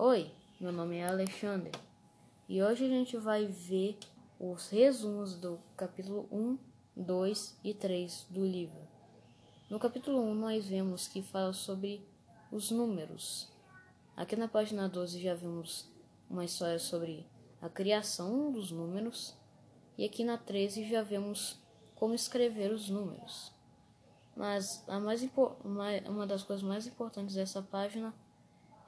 Oi, meu nome é Alexandre e hoje a gente vai ver os resumos do capítulo 1, 2 e 3 do livro. No capítulo 1, nós vemos que fala sobre os números. Aqui na página 12 já vimos uma história sobre a criação dos números, e aqui na 13 já vemos como escrever os números. Mas a mais uma das coisas mais importantes dessa página é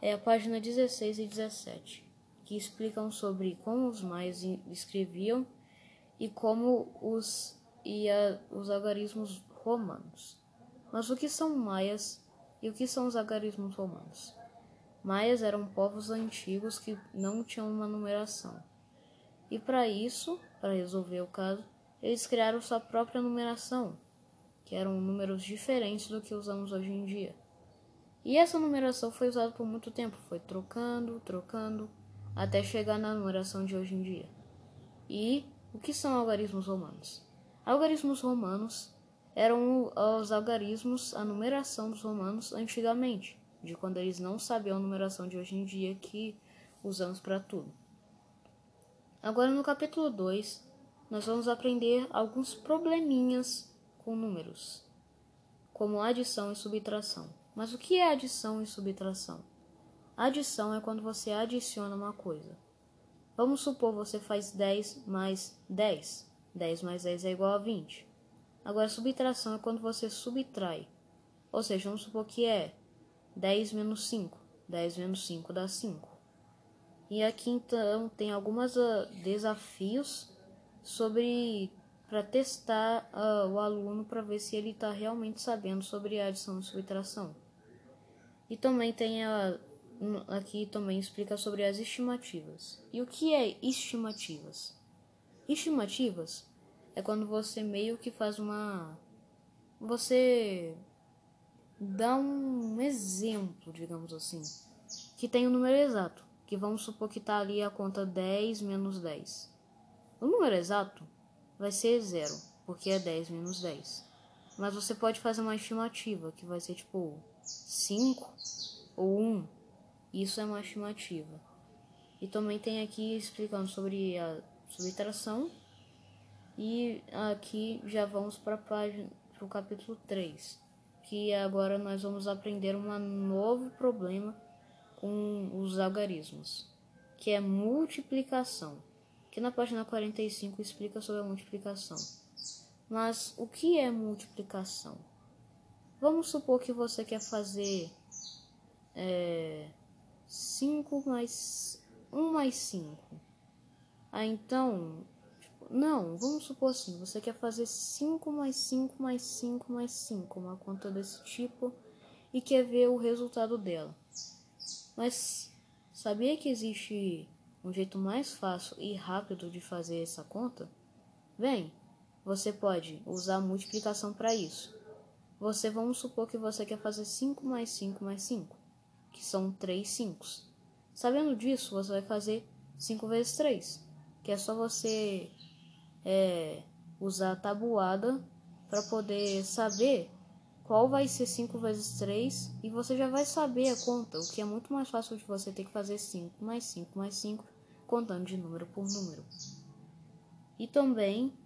a página 16 e 17, que explicam sobre como os maias escreviam e como os e a, os algarismos romanos. Mas o que são maias e o que são os algarismos romanos? Maias eram povos antigos que não tinham uma numeração. E para isso, para resolver o caso, eles criaram sua própria numeração, que eram números diferentes do que usamos hoje em dia. E essa numeração foi usada por muito tempo, foi trocando, trocando, até chegar na numeração de hoje em dia. E o que são algarismos romanos? Algarismos romanos eram os algarismos, a numeração dos romanos antigamente de quando eles não sabiam a numeração de hoje em dia que usamos para tudo. Agora no capítulo 2, nós vamos aprender alguns probleminhas com números, como adição e subtração. Mas o que é adição e subtração? Adição é quando você adiciona uma coisa. Vamos supor você faz 10 mais 10. 10 mais 10 é igual a 20. Agora, subtração é quando você subtrai. Ou seja, vamos supor que é 10 menos 5. 10 menos 5 dá 5. E aqui então tem alguns ah, desafios sobre para testar uh, o aluno para ver se ele está realmente sabendo sobre adição e subtração. E também tem a, aqui também explica sobre as estimativas. E o que é estimativas? Estimativas é quando você meio que faz uma você dá um exemplo, digamos assim, que tem o um número exato, que vamos supor que está ali a conta 10 menos 10. O número exato vai ser zero, porque é 10 menos 10. Mas você pode fazer uma estimativa, que vai ser tipo 5 ou 1. Isso é uma estimativa. E também tem aqui explicando sobre a subtração. E aqui já vamos para o capítulo 3 que agora nós vamos aprender um novo problema com os algarismos, que é multiplicação, que na página 45 explica sobre a multiplicação. Mas o que é multiplicação? Vamos supor que você quer fazer é, 5 mais 1 mais 5. Ah, então não, vamos supor assim, você quer fazer 5 mais 5 mais 5 mais 5, uma conta desse tipo, e quer ver o resultado dela. Mas sabia que existe um jeito mais fácil e rápido de fazer essa conta? Bem, você pode usar a multiplicação para isso. Você vamos supor que você quer fazer 5 mais 5 mais 5, que são 3 5. Sabendo disso, você vai fazer 5 vezes 3, que é só você é, usar a tabuada para poder saber qual vai ser 5 vezes 3 e você já vai saber a conta, o que é muito mais fácil de você ter que fazer 5 mais 5 mais 5 contando de número por número. E também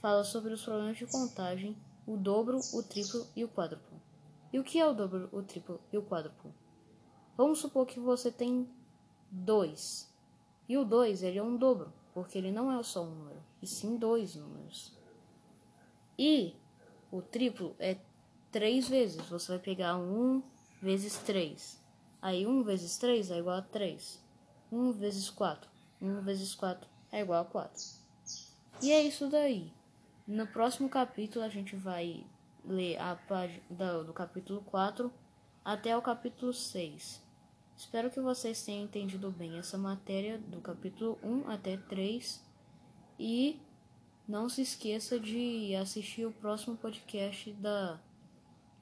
fala sobre os problemas de contagem, o dobro, o triplo e o quádruplo. E o que é o dobro, o triplo e o quádruplo? Vamos supor que você tem 2. E o 2 ele é um dobro, porque ele não é só um número e sim dois números. E o triplo é três vezes. Você vai pegar um vezes três. Aí um vezes três é igual a três. Um vezes quatro. Um vezes quatro é igual a quatro. E é isso daí. No próximo capítulo a gente vai ler a página do capítulo 4 até o capítulo 6. Espero que vocês tenham entendido bem essa matéria do capítulo 1 até 3 e não se esqueça de assistir o próximo podcast da,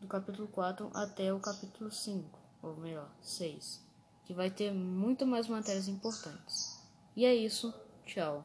do capítulo 4 até o capítulo 5, ou melhor, 6, que vai ter muito mais matérias importantes. E é isso, tchau.